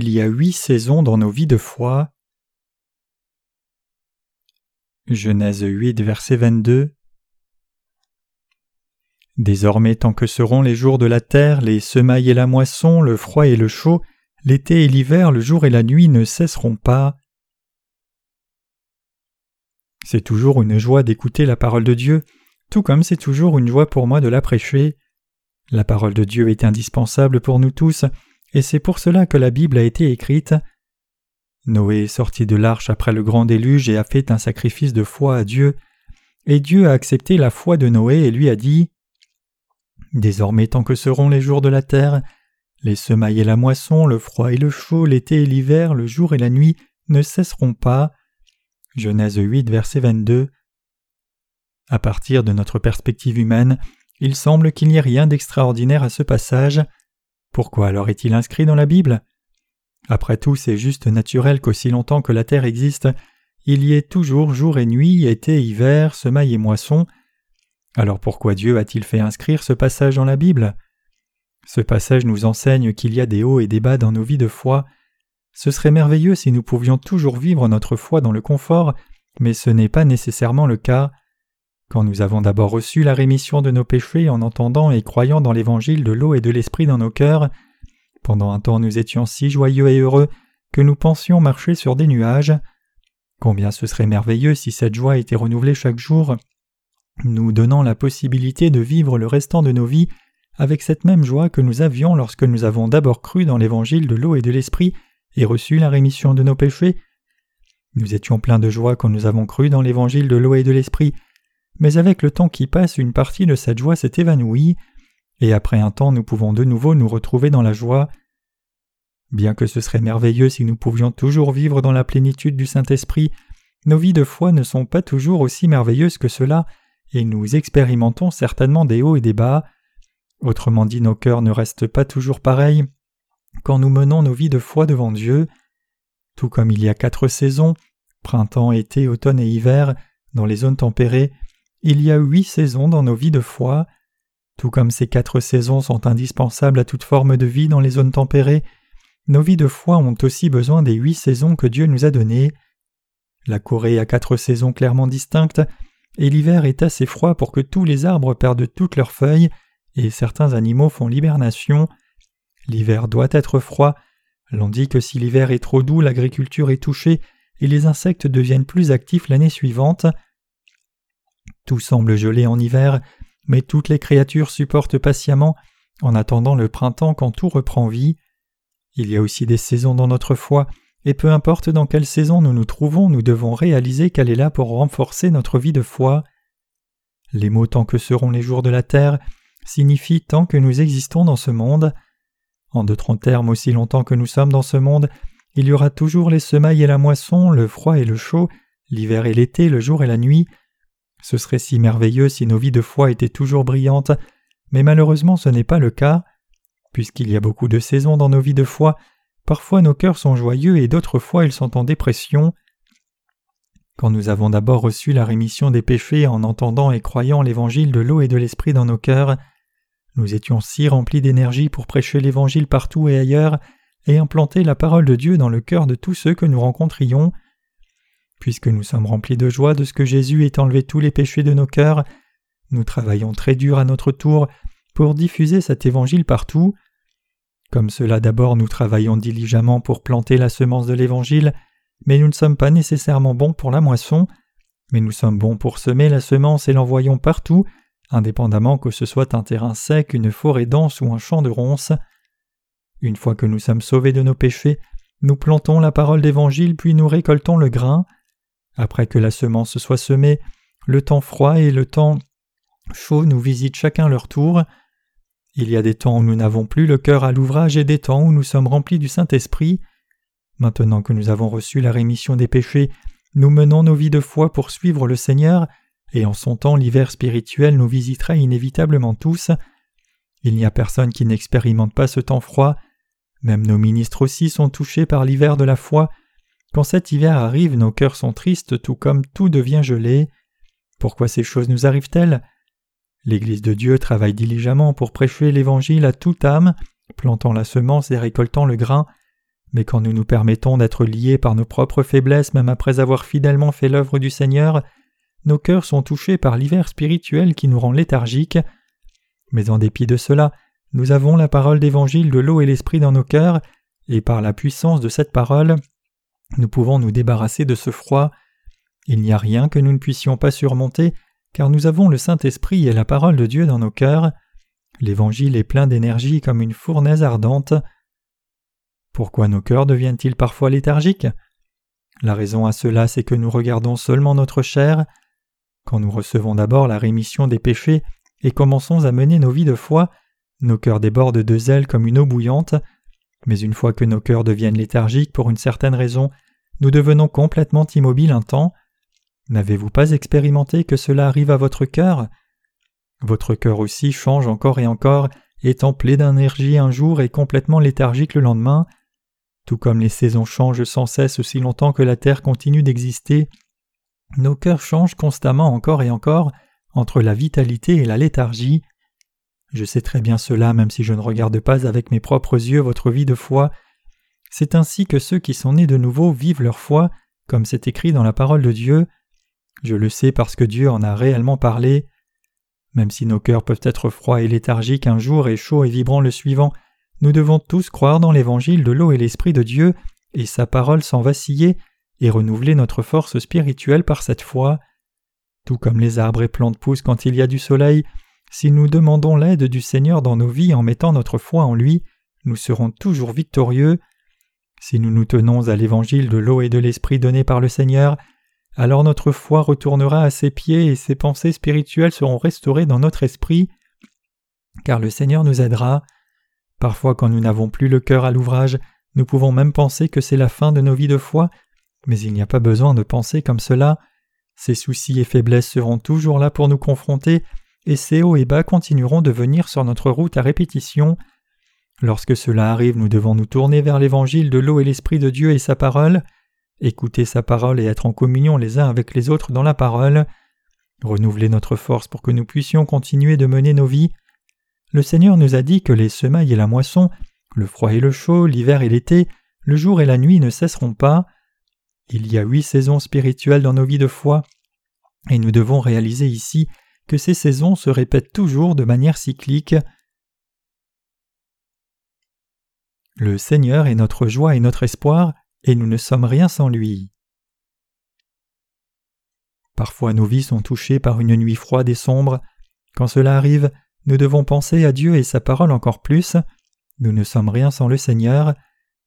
Il y a huit saisons dans nos vies de foi. Genèse 8, verset 22. Désormais, tant que seront les jours de la terre, les semailles et la moisson, le froid et le chaud, l'été et l'hiver, le jour et la nuit ne cesseront pas. C'est toujours une joie d'écouter la parole de Dieu, tout comme c'est toujours une joie pour moi de la prêcher. La parole de Dieu est indispensable pour nous tous, et c'est pour cela que la Bible a été écrite. Noé est sorti de l'arche après le grand déluge et a fait un sacrifice de foi à Dieu, et Dieu a accepté la foi de Noé et lui a dit Désormais tant que seront les jours de la terre, les semailles et la moisson, le froid et le chaud, l'été et l'hiver, le jour et la nuit ne cesseront pas. Genèse 8, verset 22. À partir de notre perspective humaine, il semble qu'il n'y ait rien d'extraordinaire à ce passage. Pourquoi alors est-il inscrit dans la Bible? Après tout, c'est juste naturel qu'aussi longtemps que la terre existe, il y ait toujours jour et nuit, été, hiver, semaille et moisson. Alors pourquoi Dieu a-t-il fait inscrire ce passage dans la Bible? Ce passage nous enseigne qu'il y a des hauts et des bas dans nos vies de foi. Ce serait merveilleux si nous pouvions toujours vivre notre foi dans le confort, mais ce n'est pas nécessairement le cas. Quand nous avons d'abord reçu la rémission de nos péchés en entendant et croyant dans l'évangile de l'eau et de l'esprit dans nos cœurs, pendant un temps nous étions si joyeux et heureux que nous pensions marcher sur des nuages. Combien ce serait merveilleux si cette joie était renouvelée chaque jour, nous donnant la possibilité de vivre le restant de nos vies avec cette même joie que nous avions lorsque nous avons d'abord cru dans l'évangile de l'eau et de l'esprit et reçu la rémission de nos péchés. Nous étions pleins de joie quand nous avons cru dans l'évangile de l'eau et de l'esprit, mais avec le temps qui passe, une partie de cette joie s'est évanouie, et après un temps nous pouvons de nouveau nous retrouver dans la joie. Bien que ce serait merveilleux si nous pouvions toujours vivre dans la plénitude du Saint-Esprit, nos vies de foi ne sont pas toujours aussi merveilleuses que cela, et nous expérimentons certainement des hauts et des bas. Autrement dit, nos cœurs ne restent pas toujours pareils quand nous menons nos vies de foi devant Dieu. Tout comme il y a quatre saisons, printemps, été, automne et hiver, dans les zones tempérées, il y a huit saisons dans nos vies de foi. Tout comme ces quatre saisons sont indispensables à toute forme de vie dans les zones tempérées, nos vies de foi ont aussi besoin des huit saisons que Dieu nous a données. La Corée a quatre saisons clairement distinctes, et l'hiver est assez froid pour que tous les arbres perdent toutes leurs feuilles, et certains animaux font l'hibernation. L'hiver doit être froid, l'on dit que si l'hiver est trop doux, l'agriculture est touchée, et les insectes deviennent plus actifs l'année suivante. Tout semble gelé en hiver, mais toutes les créatures supportent patiemment en attendant le printemps quand tout reprend vie. Il y a aussi des saisons dans notre foi, et peu importe dans quelle saison nous nous trouvons, nous devons réaliser qu'elle est là pour renforcer notre vie de foi. Les mots tant que seront les jours de la terre signifient tant que nous existons dans ce monde. En d'autres termes, aussi longtemps que nous sommes dans ce monde, il y aura toujours les semailles et la moisson, le froid et le chaud, l'hiver et l'été, le jour et la nuit, ce serait si merveilleux si nos vies de foi étaient toujours brillantes, mais malheureusement ce n'est pas le cas. Puisqu'il y a beaucoup de saisons dans nos vies de foi, parfois nos cœurs sont joyeux et d'autres fois ils sont en dépression. Quand nous avons d'abord reçu la rémission des péchés en entendant et croyant l'évangile de l'eau et de l'esprit dans nos cœurs, nous étions si remplis d'énergie pour prêcher l'évangile partout et ailleurs et implanter la parole de Dieu dans le cœur de tous ceux que nous rencontrions. Puisque nous sommes remplis de joie de ce que Jésus ait enlevé tous les péchés de nos cœurs, nous travaillons très dur à notre tour pour diffuser cet évangile partout. Comme cela d'abord nous travaillons diligemment pour planter la semence de l'évangile, mais nous ne sommes pas nécessairement bons pour la moisson, mais nous sommes bons pour semer la semence et l'envoyons partout, indépendamment que ce soit un terrain sec, une forêt dense ou un champ de ronces. Une fois que nous sommes sauvés de nos péchés, nous plantons la parole d'évangile puis nous récoltons le grain. Après que la semence soit semée, le temps froid et le temps chaud nous visitent chacun leur tour. Il y a des temps où nous n'avons plus le cœur à l'ouvrage et des temps où nous sommes remplis du Saint-Esprit. Maintenant que nous avons reçu la rémission des péchés, nous menons nos vies de foi pour suivre le Seigneur, et en son temps l'hiver spirituel nous visitera inévitablement tous. Il n'y a personne qui n'expérimente pas ce temps froid, même nos ministres aussi sont touchés par l'hiver de la foi, quand cet hiver arrive, nos cœurs sont tristes tout comme tout devient gelé. Pourquoi ces choses nous arrivent-elles? L'Église de Dieu travaille diligemment pour prêcher l'Évangile à toute âme, plantant la semence et récoltant le grain, mais quand nous nous permettons d'être liés par nos propres faiblesses même après avoir fidèlement fait l'œuvre du Seigneur, nos cœurs sont touchés par l'hiver spirituel qui nous rend léthargiques. Mais en dépit de cela, nous avons la parole d'évangile de l'eau et l'esprit dans nos cœurs, et par la puissance de cette parole, nous pouvons nous débarrasser de ce froid. Il n'y a rien que nous ne puissions pas surmonter, car nous avons le Saint-Esprit et la parole de Dieu dans nos cœurs. L'Évangile est plein d'énergie comme une fournaise ardente. Pourquoi nos cœurs deviennent-ils parfois léthargiques? La raison à cela, c'est que nous regardons seulement notre chair. Quand nous recevons d'abord la rémission des péchés et commençons à mener nos vies de foi, nos cœurs débordent de zèle comme une eau bouillante, mais une fois que nos cœurs deviennent léthargiques pour une certaine raison, nous devenons complètement immobiles un temps. N'avez-vous pas expérimenté que cela arrive à votre cœur? Votre cœur aussi change encore et encore, étant plein d'énergie un jour et complètement léthargique le lendemain. Tout comme les saisons changent sans cesse aussi longtemps que la Terre continue d'exister, nos cœurs changent constamment encore et encore entre la vitalité et la léthargie. Je sais très bien cela même si je ne regarde pas avec mes propres yeux votre vie de foi. C'est ainsi que ceux qui sont nés de nouveau vivent leur foi, comme c'est écrit dans la parole de Dieu. Je le sais parce que Dieu en a réellement parlé. Même si nos cœurs peuvent être froids et léthargiques un jour et chauds et vibrants le suivant, nous devons tous croire dans l'évangile de l'eau et l'esprit de Dieu et sa parole sans vaciller et renouveler notre force spirituelle par cette foi. Tout comme les arbres et plantes poussent quand il y a du soleil, si nous demandons l'aide du Seigneur dans nos vies en mettant notre foi en lui, nous serons toujours victorieux. Si nous nous tenons à l'évangile de l'eau et de l'esprit donné par le Seigneur, alors notre foi retournera à ses pieds et ses pensées spirituelles seront restaurées dans notre esprit, car le Seigneur nous aidera. Parfois quand nous n'avons plus le cœur à l'ouvrage, nous pouvons même penser que c'est la fin de nos vies de foi, mais il n'y a pas besoin de penser comme cela. Ces soucis et faiblesses seront toujours là pour nous confronter, et ces hauts et bas continueront de venir sur notre route à répétition. Lorsque cela arrive, nous devons nous tourner vers l'évangile de l'eau et l'esprit de Dieu et sa parole, écouter sa parole et être en communion les uns avec les autres dans la parole, renouveler notre force pour que nous puissions continuer de mener nos vies, le Seigneur nous a dit que les semailles et la moisson, le froid et le chaud, l'hiver et l'été, le jour et la nuit ne cesseront pas. Il y a huit saisons spirituelles dans nos vies de foi, et nous devons réaliser ici que ces saisons se répètent toujours de manière cyclique. Le Seigneur est notre joie et notre espoir, et nous ne sommes rien sans lui. Parfois nos vies sont touchées par une nuit froide et sombre. Quand cela arrive, nous devons penser à Dieu et sa parole encore plus. Nous ne sommes rien sans le Seigneur,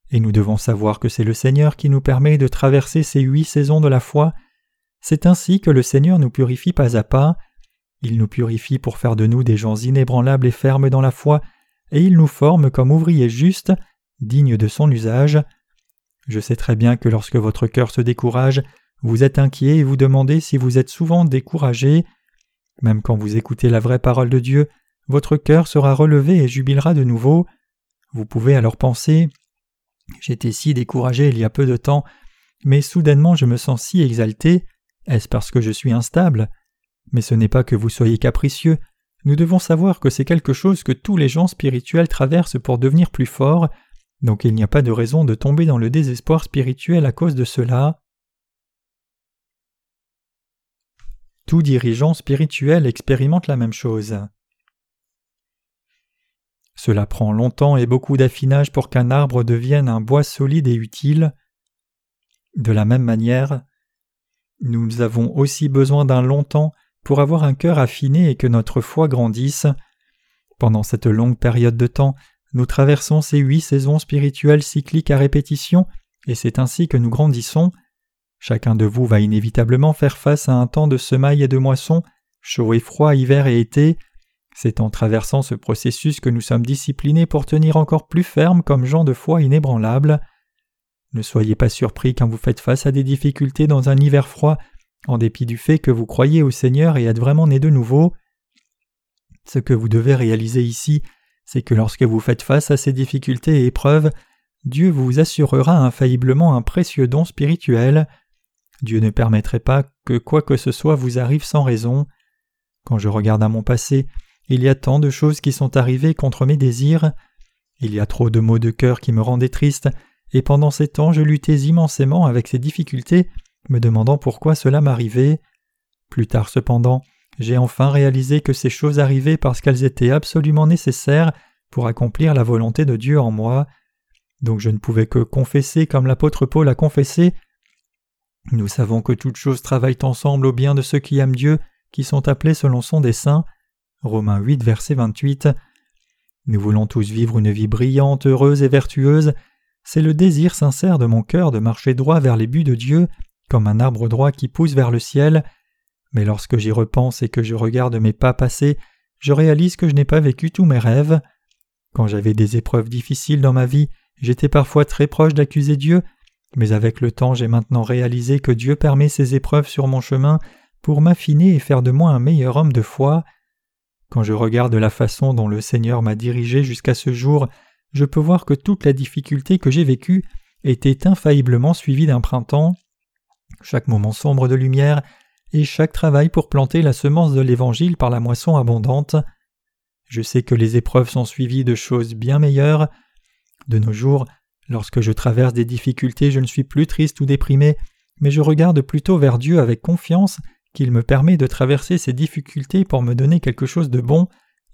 et nous devons savoir que c'est le Seigneur qui nous permet de traverser ces huit saisons de la foi. C'est ainsi que le Seigneur nous purifie pas à pas. Il nous purifie pour faire de nous des gens inébranlables et fermes dans la foi, et il nous forme comme ouvriers justes, dignes de son usage. Je sais très bien que lorsque votre cœur se décourage, vous êtes inquiet et vous demandez si vous êtes souvent découragé. Même quand vous écoutez la vraie parole de Dieu, votre cœur sera relevé et jubilera de nouveau. Vous pouvez alors penser J'étais si découragé il y a peu de temps, mais soudainement je me sens si exalté. Est-ce parce que je suis instable? Mais ce n'est pas que vous soyez capricieux. Nous devons savoir que c'est quelque chose que tous les gens spirituels traversent pour devenir plus forts, donc il n'y a pas de raison de tomber dans le désespoir spirituel à cause de cela. Tout dirigeant spirituel expérimente la même chose. Cela prend longtemps et beaucoup d'affinage pour qu'un arbre devienne un bois solide et utile. De la même manière, nous avons aussi besoin d'un long temps pour avoir un cœur affiné et que notre foi grandisse. Pendant cette longue période de temps, nous traversons ces huit saisons spirituelles cycliques à répétition, et c'est ainsi que nous grandissons. Chacun de vous va inévitablement faire face à un temps de semailles et de moissons, chaud et froid, hiver et été. C'est en traversant ce processus que nous sommes disciplinés pour tenir encore plus ferme comme gens de foi inébranlables. Ne soyez pas surpris quand vous faites face à des difficultés dans un hiver froid, en dépit du fait que vous croyez au Seigneur et êtes vraiment né de nouveau. Ce que vous devez réaliser ici, c'est que lorsque vous faites face à ces difficultés et épreuves, Dieu vous assurera infailliblement un précieux don spirituel. Dieu ne permettrait pas que quoi que ce soit vous arrive sans raison. Quand je regarde à mon passé, il y a tant de choses qui sont arrivées contre mes désirs. Il y a trop de maux de cœur qui me rendaient triste, et pendant ces temps je luttais immensément avec ces difficultés, me demandant pourquoi cela m'arrivait. Plus tard cependant, j'ai enfin réalisé que ces choses arrivaient parce qu'elles étaient absolument nécessaires pour accomplir la volonté de Dieu en moi. Donc je ne pouvais que confesser comme l'apôtre Paul a confessé. Nous savons que toutes choses travaillent ensemble au bien de ceux qui aiment Dieu, qui sont appelés selon son dessein. Romains 8, verset 28. Nous voulons tous vivre une vie brillante, heureuse et vertueuse. C'est le désir sincère de mon cœur de marcher droit vers les buts de Dieu, comme un arbre droit qui pousse vers le ciel. Mais lorsque j'y repense et que je regarde mes pas passés, je réalise que je n'ai pas vécu tous mes rêves. Quand j'avais des épreuves difficiles dans ma vie, j'étais parfois très proche d'accuser Dieu, mais avec le temps j'ai maintenant réalisé que Dieu permet ces épreuves sur mon chemin pour m'affiner et faire de moi un meilleur homme de foi. Quand je regarde la façon dont le Seigneur m'a dirigé jusqu'à ce jour, je peux voir que toute la difficulté que j'ai vécue était infailliblement suivie d'un printemps. Chaque moment sombre de lumière et chaque travail pour planter la semence de l'Évangile par la moisson abondante. Je sais que les épreuves sont suivies de choses bien meilleures. De nos jours, lorsque je traverse des difficultés, je ne suis plus triste ou déprimé, mais je regarde plutôt vers Dieu avec confiance qu'il me permet de traverser ces difficultés pour me donner quelque chose de bon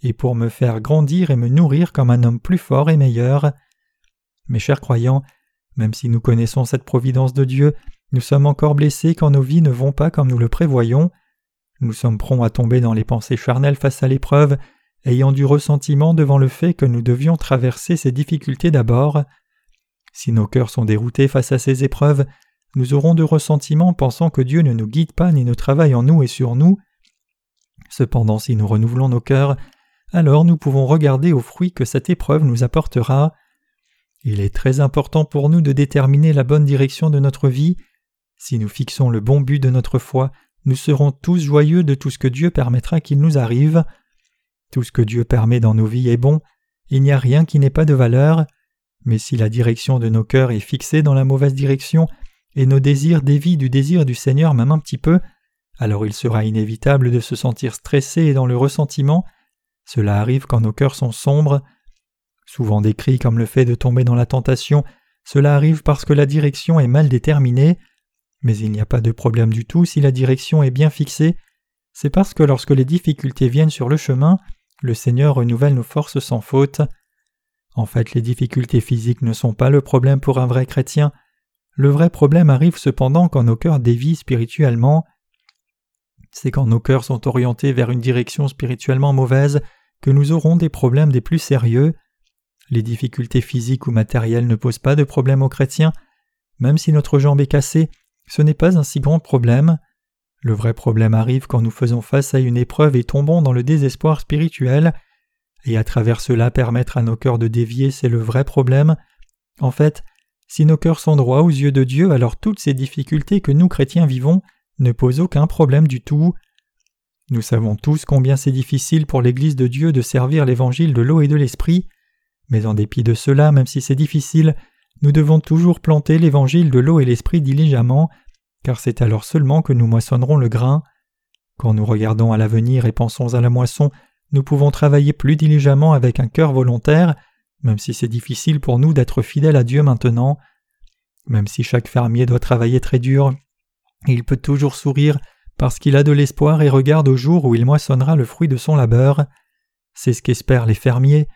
et pour me faire grandir et me nourrir comme un homme plus fort et meilleur. Mes chers croyants, même si nous connaissons cette providence de Dieu, nous sommes encore blessés quand nos vies ne vont pas comme nous le prévoyons. Nous sommes prompts à tomber dans les pensées charnelles face à l'épreuve ayant du ressentiment devant le fait que nous devions traverser ces difficultés d'abord. Si nos cœurs sont déroutés face à ces épreuves, nous aurons de ressentiment pensant que Dieu ne nous guide pas ni ne travaille en nous et sur nous. Cependant, si nous renouvelons nos cœurs, alors nous pouvons regarder aux fruits que cette épreuve nous apportera. Il est très important pour nous de déterminer la bonne direction de notre vie. Si nous fixons le bon but de notre foi, nous serons tous joyeux de tout ce que Dieu permettra qu'il nous arrive. Tout ce que Dieu permet dans nos vies est bon, il n'y a rien qui n'ait pas de valeur, mais si la direction de nos cœurs est fixée dans la mauvaise direction, et nos désirs dévient du désir du Seigneur même un petit peu, alors il sera inévitable de se sentir stressé et dans le ressentiment. Cela arrive quand nos cœurs sont sombres. Souvent décrit comme le fait de tomber dans la tentation, cela arrive parce que la direction est mal déterminée, mais il n'y a pas de problème du tout si la direction est bien fixée. C'est parce que lorsque les difficultés viennent sur le chemin, le Seigneur renouvelle nos forces sans faute. En fait, les difficultés physiques ne sont pas le problème pour un vrai chrétien. Le vrai problème arrive cependant quand nos cœurs dévient spirituellement. C'est quand nos cœurs sont orientés vers une direction spirituellement mauvaise que nous aurons des problèmes des plus sérieux. Les difficultés physiques ou matérielles ne posent pas de problème aux chrétiens. Même si notre jambe est cassée, ce n'est pas un si grand problème. Le vrai problème arrive quand nous faisons face à une épreuve et tombons dans le désespoir spirituel, et à travers cela permettre à nos cœurs de dévier, c'est le vrai problème. En fait, si nos cœurs sont droits aux yeux de Dieu, alors toutes ces difficultés que nous chrétiens vivons ne posent aucun problème du tout. Nous savons tous combien c'est difficile pour l'Église de Dieu de servir l'Évangile de l'eau et de l'Esprit, mais en dépit de cela, même si c'est difficile, nous devons toujours planter l'Évangile de l'eau et l'Esprit diligemment, car c'est alors seulement que nous moissonnerons le grain. Quand nous regardons à l'avenir et pensons à la moisson, nous pouvons travailler plus diligemment avec un cœur volontaire, même si c'est difficile pour nous d'être fidèles à Dieu maintenant. Même si chaque fermier doit travailler très dur, il peut toujours sourire parce qu'il a de l'espoir et regarde au jour où il moissonnera le fruit de son labeur. C'est ce qu'espèrent les fermiers.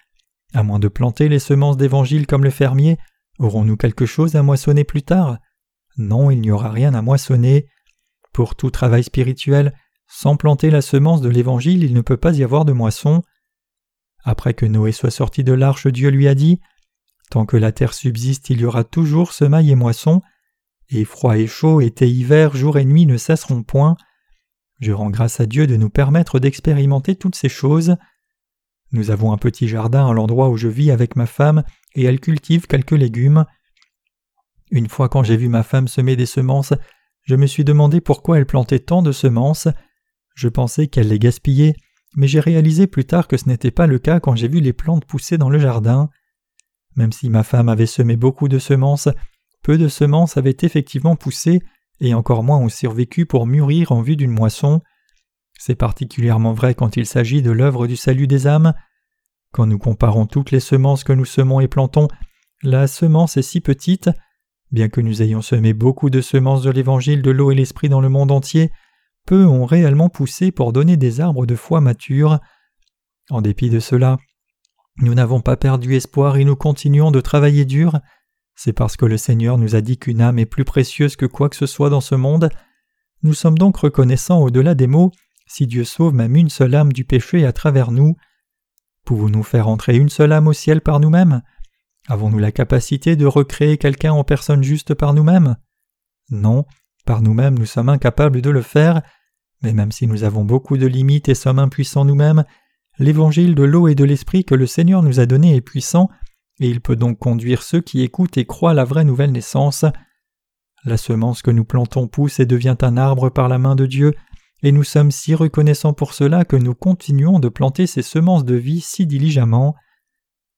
À moins de planter les semences d'évangile comme le fermier, aurons-nous quelque chose à moissonner plus tard? Non, il n'y aura rien à moissonner. Pour tout travail spirituel, sans planter la semence de l'Évangile, il ne peut pas y avoir de moisson. Après que Noé soit sorti de l'arche, Dieu lui a dit Tant que la terre subsiste, il y aura toujours semaille et moisson, et froid et chaud, été, hiver, jour et nuit ne cesseront point. Je rends grâce à Dieu de nous permettre d'expérimenter toutes ces choses. Nous avons un petit jardin à l'endroit où je vis avec ma femme, et elle cultive quelques légumes. Une fois quand j'ai vu ma femme semer des semences, je me suis demandé pourquoi elle plantait tant de semences. Je pensais qu'elle les gaspillait, mais j'ai réalisé plus tard que ce n'était pas le cas quand j'ai vu les plantes pousser dans le jardin. Même si ma femme avait semé beaucoup de semences, peu de semences avaient effectivement poussé et encore moins ont survécu pour mûrir en vue d'une moisson. C'est particulièrement vrai quand il s'agit de l'œuvre du salut des âmes. Quand nous comparons toutes les semences que nous semons et plantons, la semence est si petite, bien que nous ayons semé beaucoup de semences de l'évangile de l'eau et l'esprit dans le monde entier, peu ont réellement poussé pour donner des arbres de foi matures. En dépit de cela, nous n'avons pas perdu espoir et nous continuons de travailler dur. C'est parce que le Seigneur nous a dit qu'une âme est plus précieuse que quoi que ce soit dans ce monde. Nous sommes donc reconnaissants au-delà des mots si Dieu sauve même une seule âme du péché à travers nous. Pouvons-nous faire entrer une seule âme au ciel par nous-mêmes? Avons-nous la capacité de recréer quelqu'un en personne juste par nous-mêmes? Non, par nous-mêmes nous sommes incapables de le faire, mais même si nous avons beaucoup de limites et sommes impuissants nous-mêmes, l'évangile de l'eau et de l'esprit que le Seigneur nous a donné est puissant, et il peut donc conduire ceux qui écoutent et croient la vraie nouvelle naissance. La semence que nous plantons pousse et devient un arbre par la main de Dieu, et nous sommes si reconnaissants pour cela que nous continuons de planter ces semences de vie si diligemment.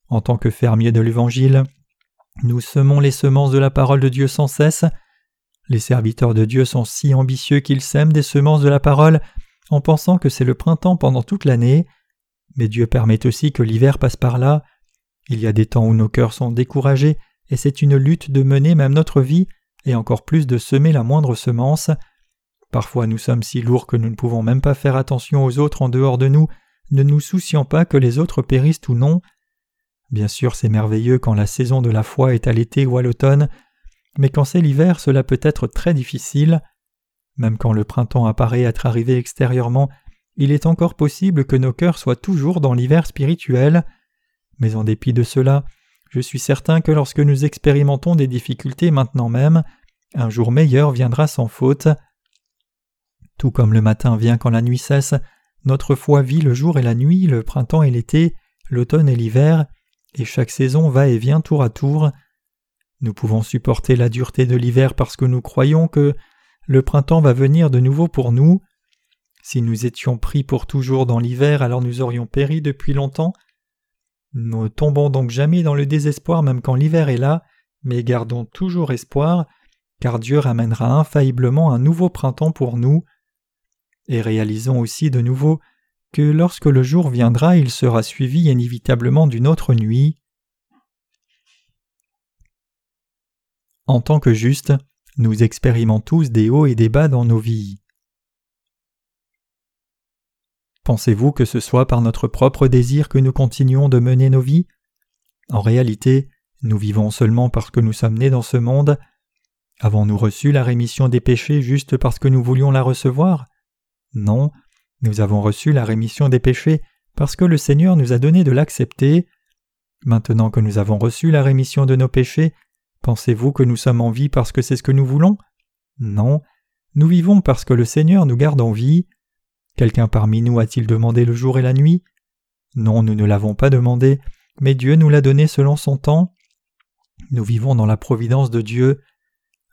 En tant que fermiers de l'Évangile, nous semons les semences de la parole de Dieu sans cesse. Les serviteurs de Dieu sont si ambitieux qu'ils sèment des semences de la parole en pensant que c'est le printemps pendant toute l'année. Mais Dieu permet aussi que l'hiver passe par là. Il y a des temps où nos cœurs sont découragés, et c'est une lutte de mener même notre vie, et encore plus de semer la moindre semence. Parfois nous sommes si lourds que nous ne pouvons même pas faire attention aux autres en dehors de nous, ne nous souciant pas que les autres périssent ou non. Bien sûr, c'est merveilleux quand la saison de la foi est à l'été ou à l'automne, mais quand c'est l'hiver, cela peut être très difficile. Même quand le printemps apparaît être arrivé extérieurement, il est encore possible que nos cœurs soient toujours dans l'hiver spirituel. Mais en dépit de cela, je suis certain que lorsque nous expérimentons des difficultés maintenant même, un jour meilleur viendra sans faute. Tout comme le matin vient quand la nuit cesse, notre foi vit le jour et la nuit, le printemps et l'été, l'automne et l'hiver, et chaque saison va et vient tour à tour. Nous pouvons supporter la dureté de l'hiver parce que nous croyons que le printemps va venir de nouveau pour nous. Si nous étions pris pour toujours dans l'hiver, alors nous aurions péri depuis longtemps. Nous ne tombons donc jamais dans le désespoir même quand l'hiver est là, mais gardons toujours espoir, car Dieu ramènera infailliblement un nouveau printemps pour nous. Et réalisons aussi de nouveau que lorsque le jour viendra, il sera suivi inévitablement d'une autre nuit. En tant que justes, nous expérimentons tous des hauts et des bas dans nos vies. Pensez-vous que ce soit par notre propre désir que nous continuons de mener nos vies? En réalité, nous vivons seulement parce que nous sommes nés dans ce monde. Avons-nous reçu la rémission des péchés juste parce que nous voulions la recevoir? Non, nous avons reçu la rémission des péchés parce que le Seigneur nous a donné de l'accepter. Maintenant que nous avons reçu la rémission de nos péchés, pensez-vous que nous sommes en vie parce que c'est ce que nous voulons? Non, nous vivons parce que le Seigneur nous garde en vie. Quelqu'un parmi nous a-t-il demandé le jour et la nuit? Non, nous ne l'avons pas demandé, mais Dieu nous l'a donné selon son temps. Nous vivons dans la providence de Dieu.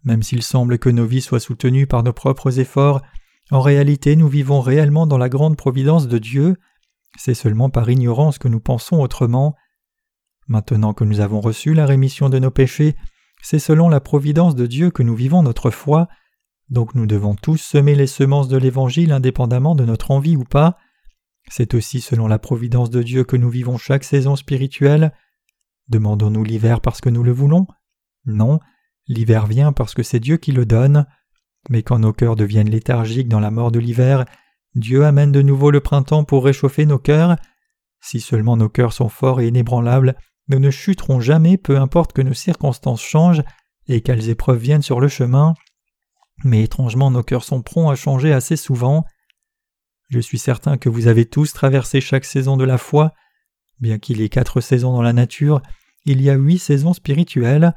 Même s'il semble que nos vies soient soutenues par nos propres efforts, en réalité, nous vivons réellement dans la grande providence de Dieu, c'est seulement par ignorance que nous pensons autrement. Maintenant que nous avons reçu la rémission de nos péchés, c'est selon la providence de Dieu que nous vivons notre foi, donc nous devons tous semer les semences de l'Évangile indépendamment de notre envie ou pas. C'est aussi selon la providence de Dieu que nous vivons chaque saison spirituelle. Demandons-nous l'hiver parce que nous le voulons? Non, l'hiver vient parce que c'est Dieu qui le donne. Mais quand nos cœurs deviennent léthargiques dans la mort de l'hiver, Dieu amène de nouveau le printemps pour réchauffer nos cœurs. Si seulement nos cœurs sont forts et inébranlables, nous ne chuterons jamais peu importe que nos circonstances changent et quelles épreuves viennent sur le chemin. Mais étrangement nos cœurs sont prompts à changer assez souvent. Je suis certain que vous avez tous traversé chaque saison de la foi. Bien qu'il y ait quatre saisons dans la nature, il y a huit saisons spirituelles.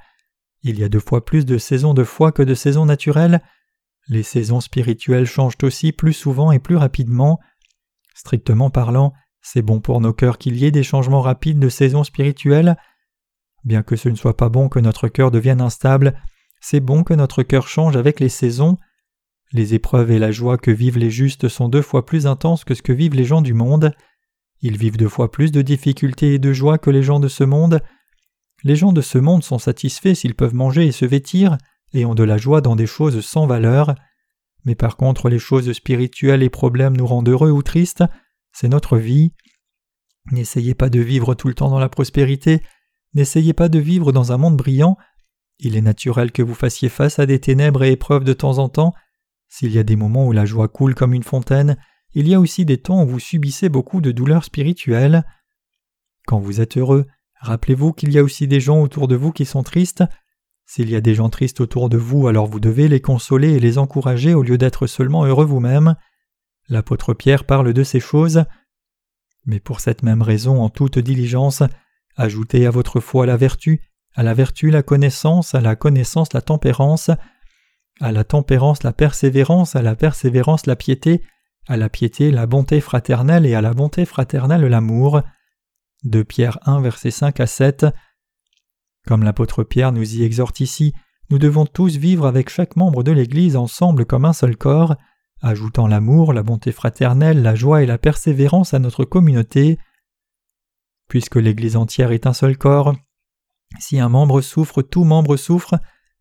Il y a deux fois plus de saisons de foi que de saisons naturelles, les saisons spirituelles changent aussi plus souvent et plus rapidement. Strictement parlant, c'est bon pour nos cœurs qu'il y ait des changements rapides de saisons spirituelles. Bien que ce ne soit pas bon que notre cœur devienne instable, c'est bon que notre cœur change avec les saisons. Les épreuves et la joie que vivent les justes sont deux fois plus intenses que ce que vivent les gens du monde. Ils vivent deux fois plus de difficultés et de joie que les gens de ce monde. Les gens de ce monde sont satisfaits s'ils peuvent manger et se vêtir et ont de la joie dans des choses sans valeur. Mais par contre, les choses spirituelles et problèmes nous rendent heureux ou tristes, c'est notre vie. N'essayez pas de vivre tout le temps dans la prospérité, N'essayez pas de vivre dans un monde brillant. Il est naturel que vous fassiez face à des ténèbres et épreuves de temps en temps. S'il y a des moments où la joie coule comme une fontaine, il y a aussi des temps où vous subissez beaucoup de douleurs spirituelles. Quand vous êtes heureux, rappelez-vous qu'il y a aussi des gens autour de vous qui sont tristes. S'il y a des gens tristes autour de vous, alors vous devez les consoler et les encourager au lieu d'être seulement heureux vous-même. L'apôtre Pierre parle de ces choses. Mais pour cette même raison, en toute diligence, ajoutez à votre foi la vertu, à la vertu la connaissance, à la connaissance la tempérance, à la tempérance la persévérance, à la persévérance la piété, à la piété la bonté fraternelle et à la bonté fraternelle l'amour. De Pierre 1 versets 5 à 7. Comme l'apôtre Pierre nous y exhorte ici, nous devons tous vivre avec chaque membre de l'Église ensemble comme un seul corps, ajoutant l'amour, la bonté fraternelle, la joie et la persévérance à notre communauté. Puisque l'Église entière est un seul corps, si un membre souffre, tout membre souffre,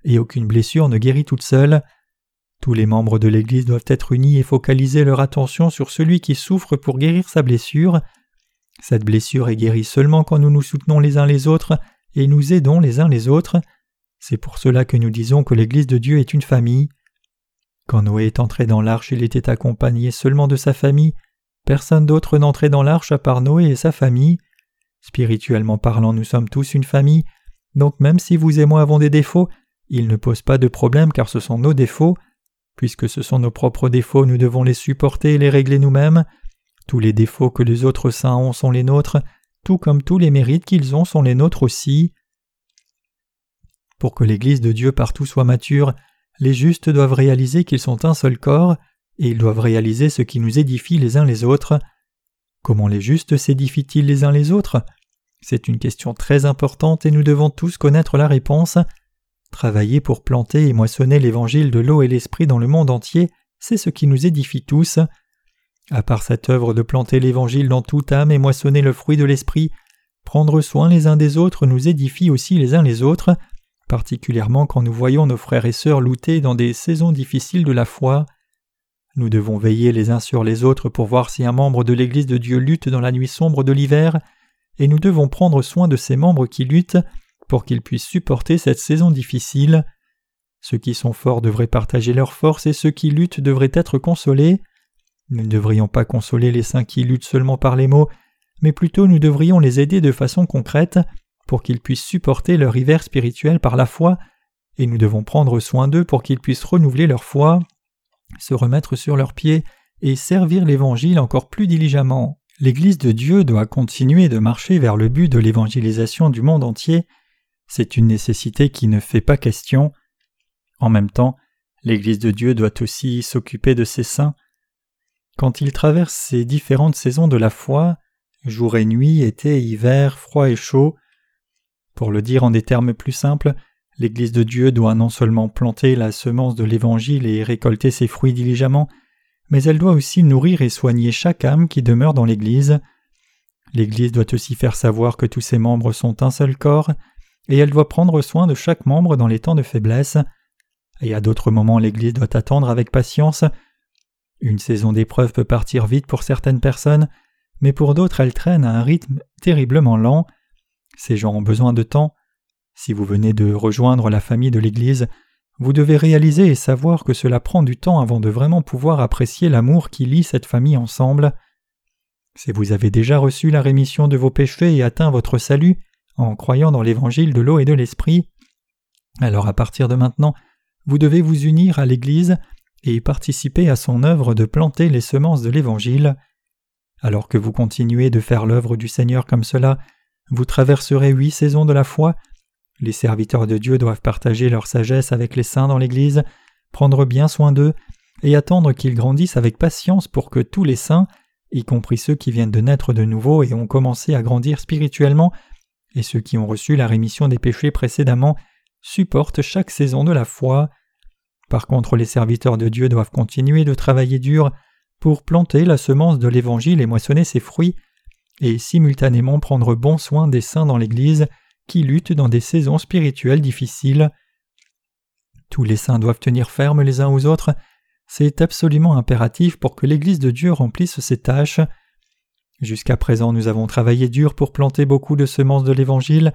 et aucune blessure ne guérit toute seule. Tous les membres de l'Église doivent être unis et focaliser leur attention sur celui qui souffre pour guérir sa blessure. Cette blessure est guérie seulement quand nous nous soutenons les uns les autres et nous aidons les uns les autres. C'est pour cela que nous disons que l'Église de Dieu est une famille. Quand Noé est entré dans l'arche, il était accompagné seulement de sa famille. Personne d'autre n'entrait dans l'arche à part Noé et sa famille. Spirituellement parlant, nous sommes tous une famille, donc même si vous et moi avons des défauts, ils ne posent pas de problème car ce sont nos défauts. Puisque ce sont nos propres défauts, nous devons les supporter et les régler nous-mêmes. Tous les défauts que les autres saints ont sont les nôtres, tout comme tous les mérites qu'ils ont sont les nôtres aussi. Pour que l'Église de Dieu partout soit mature, les justes doivent réaliser qu'ils sont un seul corps, et ils doivent réaliser ce qui nous édifie les uns les autres. Comment les justes s'édifient-ils les uns les autres? C'est une question très importante et nous devons tous connaître la réponse. Travailler pour planter et moissonner l'évangile de l'eau et l'esprit dans le monde entier, c'est ce qui nous édifie tous. À part cette œuvre de planter l'Évangile dans toute âme et moissonner le fruit de l'Esprit, prendre soin les uns des autres nous édifie aussi les uns les autres, particulièrement quand nous voyons nos frères et sœurs lutter dans des saisons difficiles de la foi. Nous devons veiller les uns sur les autres pour voir si un membre de l'Église de Dieu lutte dans la nuit sombre de l'hiver, et nous devons prendre soin de ces membres qui luttent pour qu'ils puissent supporter cette saison difficile. Ceux qui sont forts devraient partager leurs forces et ceux qui luttent devraient être consolés. Nous ne devrions pas consoler les saints qui luttent seulement par les mots, mais plutôt nous devrions les aider de façon concrète pour qu'ils puissent supporter leur hiver spirituel par la foi, et nous devons prendre soin d'eux pour qu'ils puissent renouveler leur foi, se remettre sur leurs pieds et servir l'Évangile encore plus diligemment. L'Église de Dieu doit continuer de marcher vers le but de l'évangélisation du monde entier. C'est une nécessité qui ne fait pas question. En même temps, l'Église de Dieu doit aussi s'occuper de ses saints. Quand il traverse ces différentes saisons de la foi, jour et nuit, été, hiver, froid et chaud, pour le dire en des termes plus simples, l'Église de Dieu doit non seulement planter la semence de l'Évangile et récolter ses fruits diligemment, mais elle doit aussi nourrir et soigner chaque âme qui demeure dans l'Église. L'Église doit aussi faire savoir que tous ses membres sont un seul corps, et elle doit prendre soin de chaque membre dans les temps de faiblesse. Et à d'autres moments l'Église doit attendre avec patience une saison d'épreuve peut partir vite pour certaines personnes, mais pour d'autres elle traîne à un rythme terriblement lent. Ces gens ont besoin de temps. Si vous venez de rejoindre la famille de l'Église, vous devez réaliser et savoir que cela prend du temps avant de vraiment pouvoir apprécier l'amour qui lie cette famille ensemble. Si vous avez déjà reçu la rémission de vos péchés et atteint votre salut en croyant dans l'évangile de l'eau et de l'esprit, alors à partir de maintenant, vous devez vous unir à l'Église et participer à son œuvre de planter les semences de l'Évangile. Alors que vous continuez de faire l'œuvre du Seigneur comme cela, vous traverserez huit saisons de la foi. Les serviteurs de Dieu doivent partager leur sagesse avec les saints dans l'Église, prendre bien soin d'eux, et attendre qu'ils grandissent avec patience pour que tous les saints, y compris ceux qui viennent de naître de nouveau et ont commencé à grandir spirituellement, et ceux qui ont reçu la rémission des péchés précédemment, supportent chaque saison de la foi. Par contre, les serviteurs de Dieu doivent continuer de travailler dur pour planter la semence de l'Évangile et moissonner ses fruits, et simultanément prendre bon soin des saints dans l'Église qui luttent dans des saisons spirituelles difficiles. Tous les saints doivent tenir ferme les uns aux autres, c'est absolument impératif pour que l'Église de Dieu remplisse ses tâches. Jusqu'à présent nous avons travaillé dur pour planter beaucoup de semences de l'Évangile,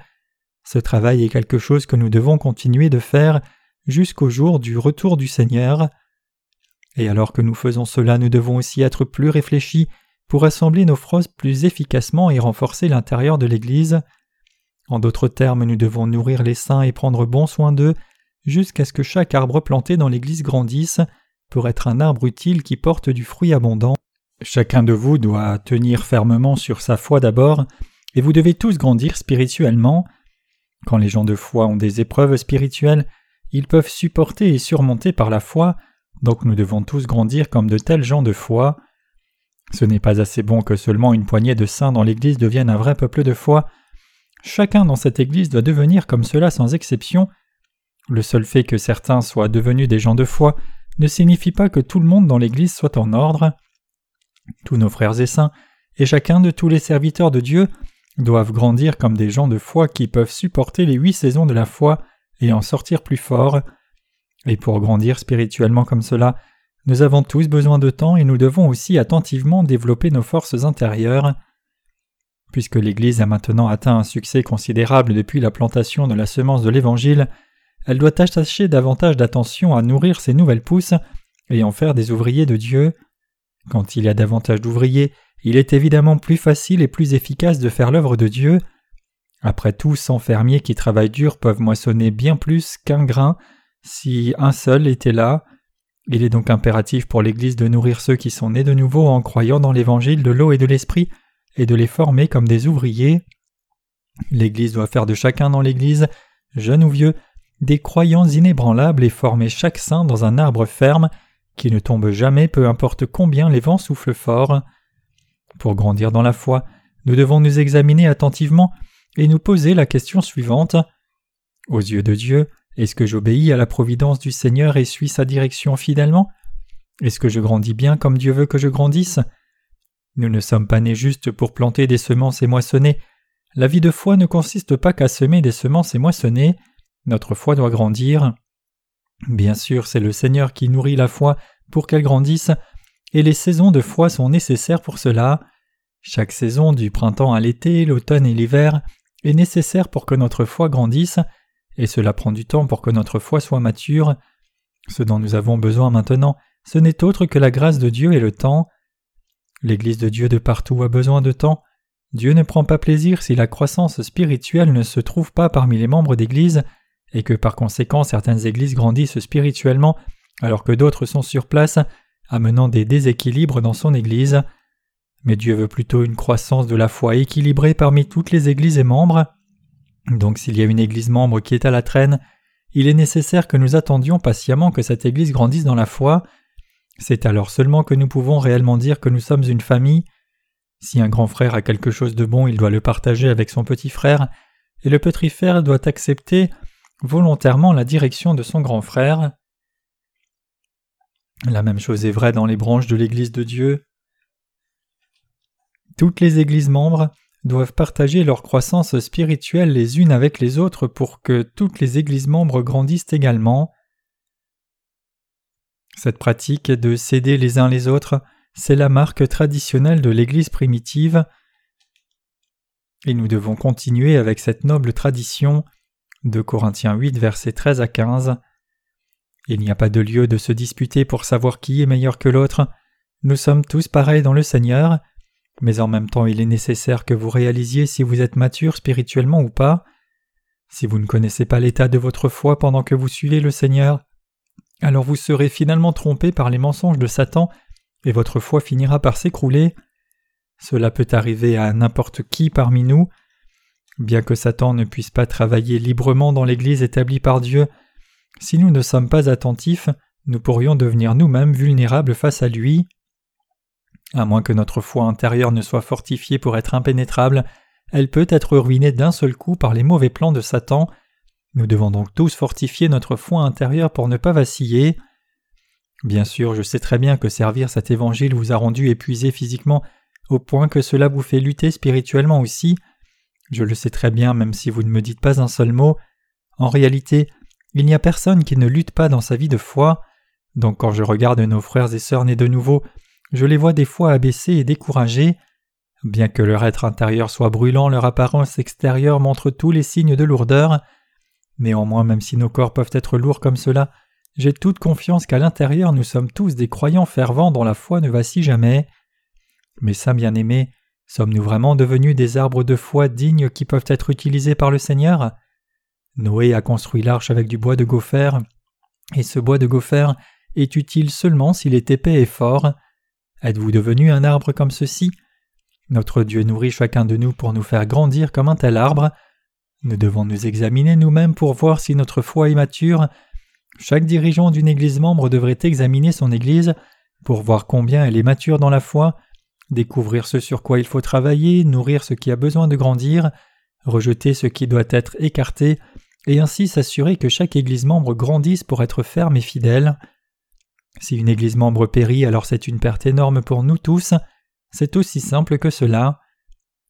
Ce travail est quelque chose que nous devons continuer de faire jusqu'au jour du retour du Seigneur. Et alors que nous faisons cela, nous devons aussi être plus réfléchis pour assembler nos forces plus efficacement et renforcer l'intérieur de l'Église. En d'autres termes, nous devons nourrir les saints et prendre bon soin d'eux jusqu'à ce que chaque arbre planté dans l'Église grandisse pour être un arbre utile qui porte du fruit abondant. Chacun de vous doit tenir fermement sur sa foi d'abord, et vous devez tous grandir spirituellement. Quand les gens de foi ont des épreuves spirituelles, ils peuvent supporter et surmonter par la foi, donc nous devons tous grandir comme de tels gens de foi. Ce n'est pas assez bon que seulement une poignée de saints dans l'Église devienne un vrai peuple de foi. Chacun dans cette Église doit devenir comme cela sans exception. Le seul fait que certains soient devenus des gens de foi ne signifie pas que tout le monde dans l'Église soit en ordre. Tous nos frères et saints, et chacun de tous les serviteurs de Dieu, doivent grandir comme des gens de foi qui peuvent supporter les huit saisons de la foi et en sortir plus forts. Et pour grandir spirituellement comme cela, nous avons tous besoin de temps et nous devons aussi attentivement développer nos forces intérieures. Puisque l'Église a maintenant atteint un succès considérable depuis la plantation de la semence de l'Évangile, elle doit attacher davantage d'attention à nourrir ses nouvelles pousses et en faire des ouvriers de Dieu. Quand il y a davantage d'ouvriers, il est évidemment plus facile et plus efficace de faire l'œuvre de Dieu. Après tout, cent fermiers qui travaillent dur peuvent moissonner bien plus qu'un grain si un seul était là. Il est donc impératif pour l'Église de nourrir ceux qui sont nés de nouveau en croyant dans l'Évangile de l'eau et de l'Esprit et de les former comme des ouvriers. L'Église doit faire de chacun dans l'Église, jeune ou vieux, des croyants inébranlables et former chaque saint dans un arbre ferme qui ne tombe jamais peu importe combien les vents soufflent fort. Pour grandir dans la foi, nous devons nous examiner attentivement et nous poser la question suivante. Aux yeux de Dieu, est-ce que j'obéis à la providence du Seigneur et suis sa direction fidèlement? Est-ce que je grandis bien comme Dieu veut que je grandisse? Nous ne sommes pas nés juste pour planter des semences et moissonner. La vie de foi ne consiste pas qu'à semer des semences et moissonner. Notre foi doit grandir. Bien sûr, c'est le Seigneur qui nourrit la foi pour qu'elle grandisse, et les saisons de foi sont nécessaires pour cela. Chaque saison, du printemps à l'été, l'automne et l'hiver, est nécessaire pour que notre foi grandisse, et cela prend du temps pour que notre foi soit mature. Ce dont nous avons besoin maintenant, ce n'est autre que la grâce de Dieu et le temps. L'Église de Dieu de partout a besoin de temps. Dieu ne prend pas plaisir si la croissance spirituelle ne se trouve pas parmi les membres d'Église, et que par conséquent certaines églises grandissent spirituellement alors que d'autres sont sur place, amenant des déséquilibres dans son Église. Mais Dieu veut plutôt une croissance de la foi équilibrée parmi toutes les églises et membres. Donc s'il y a une église membre qui est à la traîne, il est nécessaire que nous attendions patiemment que cette église grandisse dans la foi. C'est alors seulement que nous pouvons réellement dire que nous sommes une famille. Si un grand frère a quelque chose de bon, il doit le partager avec son petit frère, et le petit frère doit accepter volontairement la direction de son grand frère. La même chose est vraie dans les branches de l'Église de Dieu. Toutes les églises membres doivent partager leur croissance spirituelle les unes avec les autres pour que toutes les églises membres grandissent également. Cette pratique de s'aider les uns les autres, c'est la marque traditionnelle de l'Église primitive, et nous devons continuer avec cette noble tradition de Corinthiens 8, versets 13 à 15. Il n'y a pas de lieu de se disputer pour savoir qui est meilleur que l'autre. Nous sommes tous pareils dans le Seigneur, mais en même temps il est nécessaire que vous réalisiez si vous êtes mature spirituellement ou pas. Si vous ne connaissez pas l'état de votre foi pendant que vous suivez le Seigneur, alors vous serez finalement trompé par les mensonges de Satan et votre foi finira par s'écrouler. Cela peut arriver à n'importe qui parmi nous. Bien que Satan ne puisse pas travailler librement dans l'Église établie par Dieu, si nous ne sommes pas attentifs, nous pourrions devenir nous-mêmes vulnérables face à lui. À moins que notre foi intérieure ne soit fortifiée pour être impénétrable, elle peut être ruinée d'un seul coup par les mauvais plans de Satan. Nous devons donc tous fortifier notre foi intérieure pour ne pas vaciller. Bien sûr, je sais très bien que servir cet évangile vous a rendu épuisé physiquement au point que cela vous fait lutter spirituellement aussi, je le sais très bien même si vous ne me dites pas un seul mot. En réalité, il n'y a personne qui ne lutte pas dans sa vie de foi. Donc quand je regarde nos frères et sœurs nés de nouveau, je les vois des fois abaissés et découragés. Bien que leur être intérieur soit brûlant, leur apparence extérieure montre tous les signes de lourdeur. Néanmoins, même si nos corps peuvent être lourds comme cela, j'ai toute confiance qu'à l'intérieur nous sommes tous des croyants fervents dont la foi ne vacille jamais. Mes saints bien-aimés, sommes-nous vraiment devenus des arbres de foi dignes qui peuvent être utilisés par le Seigneur? Noé a construit l'arche avec du bois de gopher, et ce bois de gopher est utile seulement s'il est épais et fort. Êtes-vous devenu un arbre comme ceci? Notre Dieu nourrit chacun de nous pour nous faire grandir comme un tel arbre. Nous devons nous examiner nous-mêmes pour voir si notre foi est mature. Chaque dirigeant d'une Église membre devrait examiner son Église pour voir combien elle est mature dans la foi, découvrir ce sur quoi il faut travailler, nourrir ce qui a besoin de grandir, rejeter ce qui doit être écarté, et ainsi s'assurer que chaque Église membre grandisse pour être ferme et fidèle. Si une Église membre périt, alors c'est une perte énorme pour nous tous. C'est aussi simple que cela.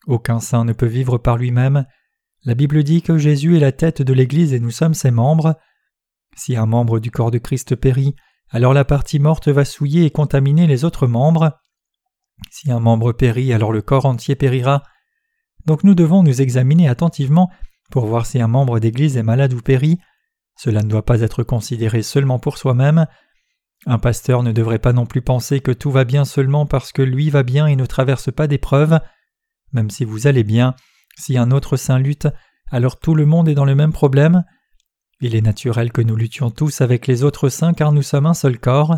Aucun saint ne peut vivre par lui-même. La Bible dit que Jésus est la tête de l'Église et nous sommes ses membres. Si un membre du corps de Christ périt, alors la partie morte va souiller et contaminer les autres membres. Si un membre périt, alors le corps entier périra. Donc nous devons nous examiner attentivement pour voir si un membre d'Église est malade ou périt. Cela ne doit pas être considéré seulement pour soi-même. Un pasteur ne devrait pas non plus penser que tout va bien seulement parce que lui va bien et ne traverse pas d'épreuves. Même si vous allez bien, si un autre saint lutte, alors tout le monde est dans le même problème. Il est naturel que nous luttions tous avec les autres saints car nous sommes un seul corps.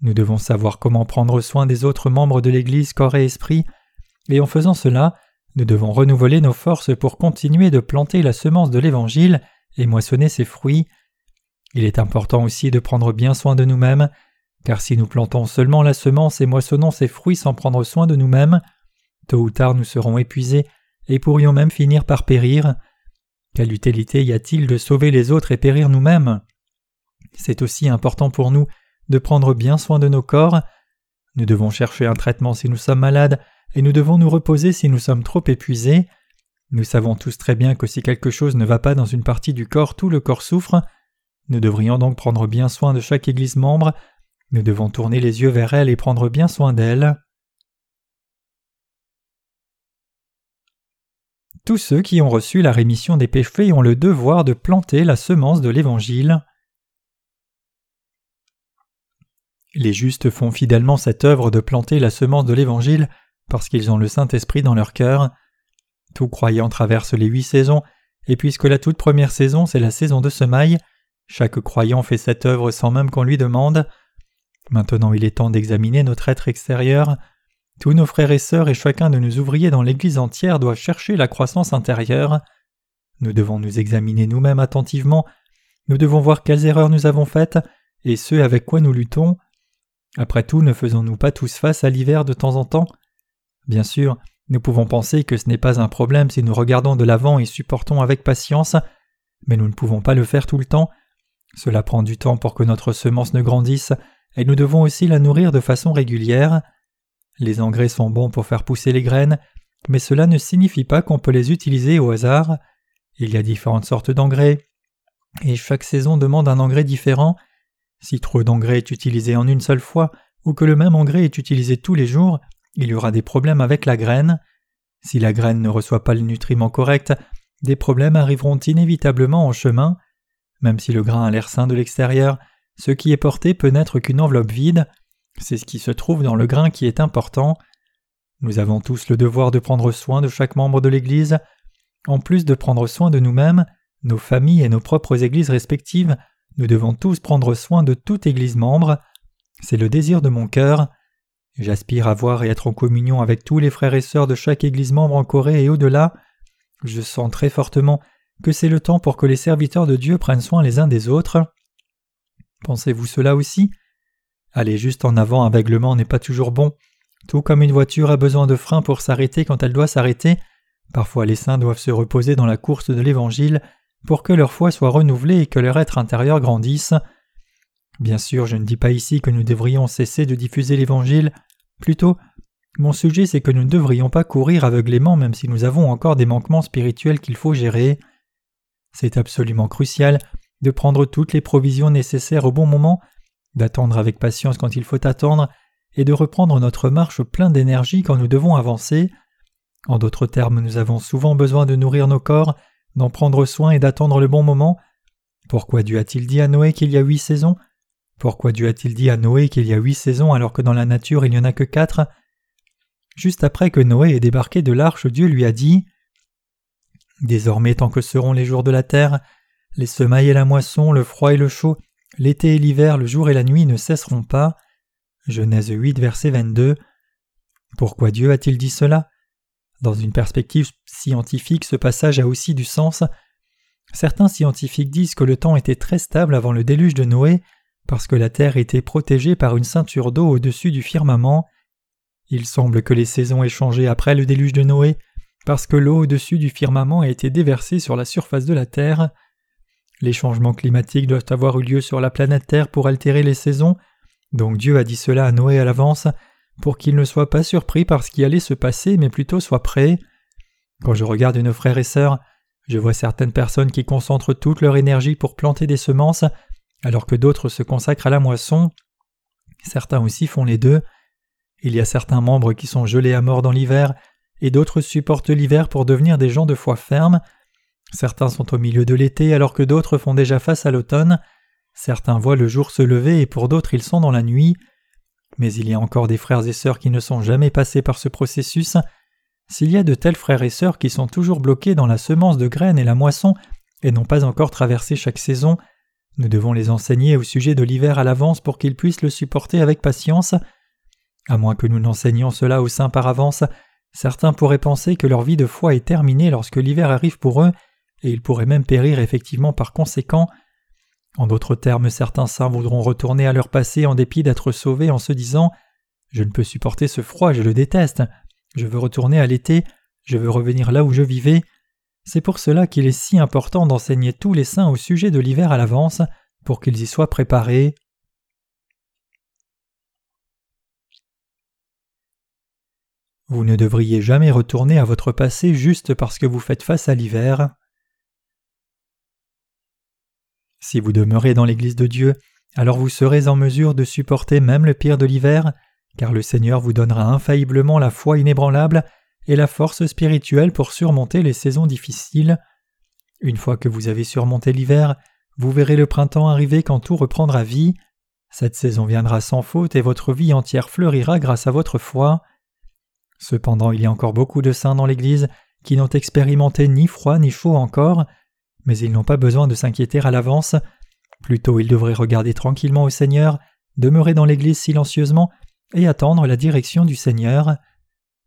Nous devons savoir comment prendre soin des autres membres de l'Église corps et esprit, et en faisant cela, nous devons renouveler nos forces pour continuer de planter la semence de l'Évangile et moissonner ses fruits. Il est important aussi de prendre bien soin de nous-mêmes, car si nous plantons seulement la semence et moissonnons ses fruits sans prendre soin de nous-mêmes, tôt ou tard nous serons épuisés et pourrions même finir par périr. Quelle utilité y a-t-il de sauver les autres et périr nous-mêmes? C'est aussi important pour nous de prendre bien soin de nos corps. Nous devons chercher un traitement si nous sommes malades, et nous devons nous reposer si nous sommes trop épuisés. Nous savons tous très bien que si quelque chose ne va pas dans une partie du corps, tout le corps souffre. Nous devrions donc prendre bien soin de chaque Église membre. Nous devons tourner les yeux vers elle et prendre bien soin d'elle. Tous ceux qui ont reçu la rémission des péchés ont le devoir de planter la semence de l'Évangile. Les justes font fidèlement cette œuvre de planter la semence de l'Évangile parce qu'ils ont le Saint-Esprit dans leur cœur. Tout croyant traverse les huit saisons, et puisque la toute première saison c'est la saison de semaille, chaque croyant fait cette œuvre sans même qu'on lui demande. Maintenant il est temps d'examiner notre être extérieur. Tous nos frères et sœurs et chacun de nos ouvriers dans l'Église entière doivent chercher la croissance intérieure. Nous devons nous examiner nous-mêmes attentivement, nous devons voir quelles erreurs nous avons faites et ce avec quoi nous luttons. Après tout, ne faisons-nous pas tous face à l'hiver de temps en temps? Bien sûr, nous pouvons penser que ce n'est pas un problème si nous regardons de l'avant et supportons avec patience, mais nous ne pouvons pas le faire tout le temps. Cela prend du temps pour que notre semence ne grandisse, et nous devons aussi la nourrir de façon régulière. Les engrais sont bons pour faire pousser les graines, mais cela ne signifie pas qu'on peut les utiliser au hasard. Il y a différentes sortes d'engrais, et chaque saison demande un engrais différent. Si trop d'engrais est utilisé en une seule fois, ou que le même engrais est utilisé tous les jours, il y aura des problèmes avec la graine. Si la graine ne reçoit pas le nutriment correct, des problèmes arriveront inévitablement en chemin. Même si le grain a l'air sain de l'extérieur, ce qui est porté peut n'être qu'une enveloppe vide. C'est ce qui se trouve dans le grain qui est important. Nous avons tous le devoir de prendre soin de chaque membre de l'Église. En plus de prendre soin de nous-mêmes, nos familles et nos propres églises respectives, nous devons tous prendre soin de toute Église membre. C'est le désir de mon cœur. J'aspire à voir et être en communion avec tous les frères et sœurs de chaque Église membre en Corée et au-delà. Je sens très fortement que c'est le temps pour que les serviteurs de Dieu prennent soin les uns des autres. Pensez-vous cela aussi? Aller juste en avant aveuglement n'est pas toujours bon. Tout comme une voiture a besoin de freins pour s'arrêter quand elle doit s'arrêter, parfois les saints doivent se reposer dans la course de l'Évangile pour que leur foi soit renouvelée et que leur être intérieur grandisse. Bien sûr, je ne dis pas ici que nous devrions cesser de diffuser l'Évangile, plutôt mon sujet c'est que nous ne devrions pas courir aveuglément même si nous avons encore des manquements spirituels qu'il faut gérer. C'est absolument crucial de prendre toutes les provisions nécessaires au bon moment, d'attendre avec patience quand il faut attendre, et de reprendre notre marche plein d'énergie quand nous devons avancer. En d'autres termes, nous avons souvent besoin de nourrir nos corps, d'en prendre soin et d'attendre le bon moment. Pourquoi Dieu a-t-il dit à Noé qu'il y a huit saisons? Pourquoi Dieu a-t-il dit à Noé qu'il y a huit saisons alors que dans la nature il n'y en a que quatre? Juste après que Noé ait débarqué de l'arche, Dieu lui a dit Désormais, tant que seront les jours de la terre, les semailles et la moisson, le froid et le chaud, l'été et l'hiver, le jour et la nuit ne cesseront pas. Genèse 8, verset 22. Pourquoi Dieu a-t-il dit cela? Dans une perspective scientifique, ce passage a aussi du sens. Certains scientifiques disent que le temps était très stable avant le déluge de Noé, parce que la terre était protégée par une ceinture d'eau au-dessus du firmament. Il semble que les saisons aient changé après le déluge de Noé, parce que l'eau au-dessus du firmament a été déversée sur la surface de la Terre. Les changements climatiques doivent avoir eu lieu sur la planète Terre pour altérer les saisons, donc Dieu a dit cela à Noé à l'avance, pour qu'il ne soit pas surpris par ce qui allait se passer, mais plutôt soit prêt. Quand je regarde nos frères et sœurs, je vois certaines personnes qui concentrent toute leur énergie pour planter des semences, alors que d'autres se consacrent à la moisson. Certains aussi font les deux. Il y a certains membres qui sont gelés à mort dans l'hiver, et d'autres supportent l'hiver pour devenir des gens de foi ferme. Certains sont au milieu de l'été alors que d'autres font déjà face à l'automne. Certains voient le jour se lever et pour d'autres ils sont dans la nuit. Mais il y a encore des frères et sœurs qui ne sont jamais passés par ce processus. S'il y a de tels frères et sœurs qui sont toujours bloqués dans la semence de graines et la moisson et n'ont pas encore traversé chaque saison, nous devons les enseigner au sujet de l'hiver à l'avance pour qu'ils puissent le supporter avec patience. À moins que nous n'enseignions cela aux saints par avance, certains pourraient penser que leur vie de foi est terminée lorsque l'hiver arrive pour eux, et ils pourraient même périr effectivement par conséquent. En d'autres termes, certains saints voudront retourner à leur passé en dépit d'être sauvés en se disant Je ne peux supporter ce froid, je le déteste, je veux retourner à l'été, je veux revenir là où je vivais. C'est pour cela qu'il est si important d'enseigner tous les saints au sujet de l'hiver à l'avance, pour qu'ils y soient préparés. Vous ne devriez jamais retourner à votre passé juste parce que vous faites face à l'hiver. Si vous demeurez dans l'Église de Dieu, alors vous serez en mesure de supporter même le pire de l'hiver, car le Seigneur vous donnera infailliblement la foi inébranlable et la force spirituelle pour surmonter les saisons difficiles. Une fois que vous avez surmonté l'hiver, vous verrez le printemps arriver quand tout reprendra vie. Cette saison viendra sans faute et votre vie entière fleurira grâce à votre foi. Cependant, il y a encore beaucoup de saints dans l'Église qui n'ont expérimenté ni froid ni chaud encore, mais ils n'ont pas besoin de s'inquiéter à l'avance. Plutôt, ils devraient regarder tranquillement au Seigneur, demeurer dans l'Église silencieusement et attendre la direction du Seigneur.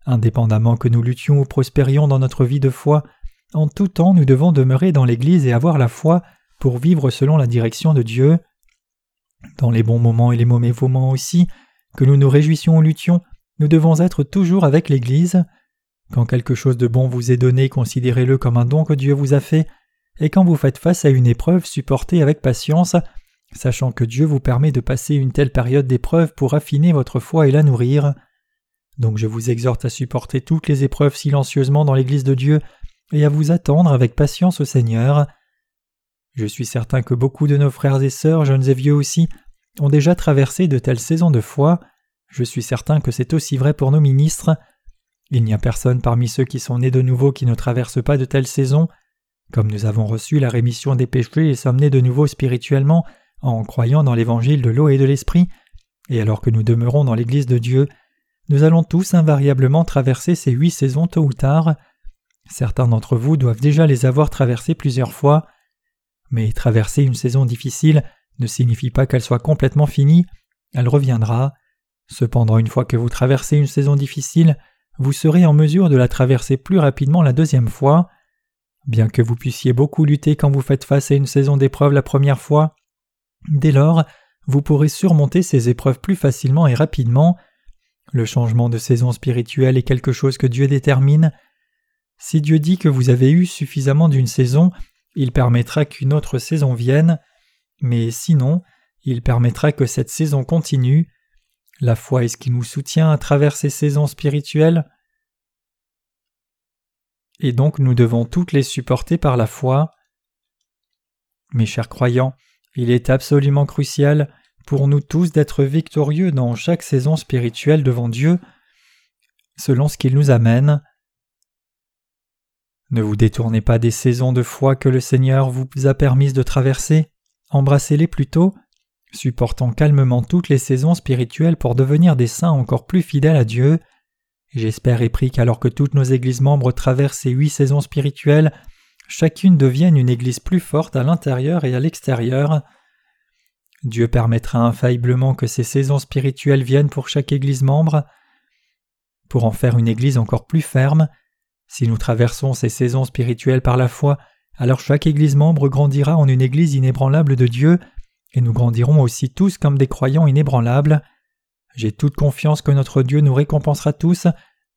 Indépendamment que nous luttions ou prospérions dans notre vie de foi, en tout temps nous devons demeurer dans l'Église et avoir la foi pour vivre selon la direction de Dieu. Dans les bons moments et les mauvais moments aussi, que nous nous réjouissions ou luttions, nous devons être toujours avec l'Église. Quand quelque chose de bon vous est donné, considérez-le comme un don que Dieu vous a fait, et quand vous faites face à une épreuve, supportez avec patience, sachant que Dieu vous permet de passer une telle période d'épreuve pour affiner votre foi et la nourrir. Donc je vous exhorte à supporter toutes les épreuves silencieusement dans l'Église de Dieu et à vous attendre avec patience au Seigneur. Je suis certain que beaucoup de nos frères et sœurs, jeunes et vieux aussi, ont déjà traversé de telles saisons de foi, je suis certain que c'est aussi vrai pour nos ministres. Il n'y a personne parmi ceux qui sont nés de nouveau qui ne traverse pas de telles saisons. Comme nous avons reçu la rémission des péchés et sommes nés de nouveau spirituellement en croyant dans l'évangile de l'eau et de l'esprit, et alors que nous demeurons dans l'Église de Dieu, nous allons tous invariablement traverser ces huit saisons tôt ou tard. Certains d'entre vous doivent déjà les avoir traversées plusieurs fois. Mais traverser une saison difficile ne signifie pas qu'elle soit complètement finie, elle reviendra. Cependant, une fois que vous traversez une saison difficile, vous serez en mesure de la traverser plus rapidement la deuxième fois. Bien que vous puissiez beaucoup lutter quand vous faites face à une saison d'épreuve la première fois, dès lors, vous pourrez surmonter ces épreuves plus facilement et rapidement. Le changement de saison spirituelle est quelque chose que Dieu détermine. Si Dieu dit que vous avez eu suffisamment d'une saison, il permettra qu'une autre saison vienne, mais sinon, il permettra que cette saison continue. La foi est ce qui nous soutient à travers ces saisons spirituelles. Et donc nous devons toutes les supporter par la foi. Mes chers croyants, il est absolument crucial pour nous tous d'être victorieux dans chaque saison spirituelle devant Dieu, selon ce qu'il nous amène. Ne vous détournez pas des saisons de foi que le Seigneur vous a permises de traverser, embrassez-les plutôt, supportons calmement toutes les saisons spirituelles pour devenir des saints encore plus fidèles à Dieu. J'espère et prie qu'alors que toutes nos églises membres traversent ces huit saisons spirituelles, chacune devienne une église plus forte à l'intérieur et à l'extérieur. Dieu permettra infailliblement que ces saisons spirituelles viennent pour chaque église membre. Pour en faire une église encore plus ferme, si nous traversons ces saisons spirituelles par la foi, alors chaque Église membre grandira en une Église inébranlable de Dieu, et nous grandirons aussi tous comme des croyants inébranlables. J'ai toute confiance que notre Dieu nous récompensera tous,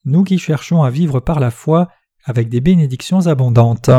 nous qui cherchons à vivre par la foi avec des bénédictions abondantes.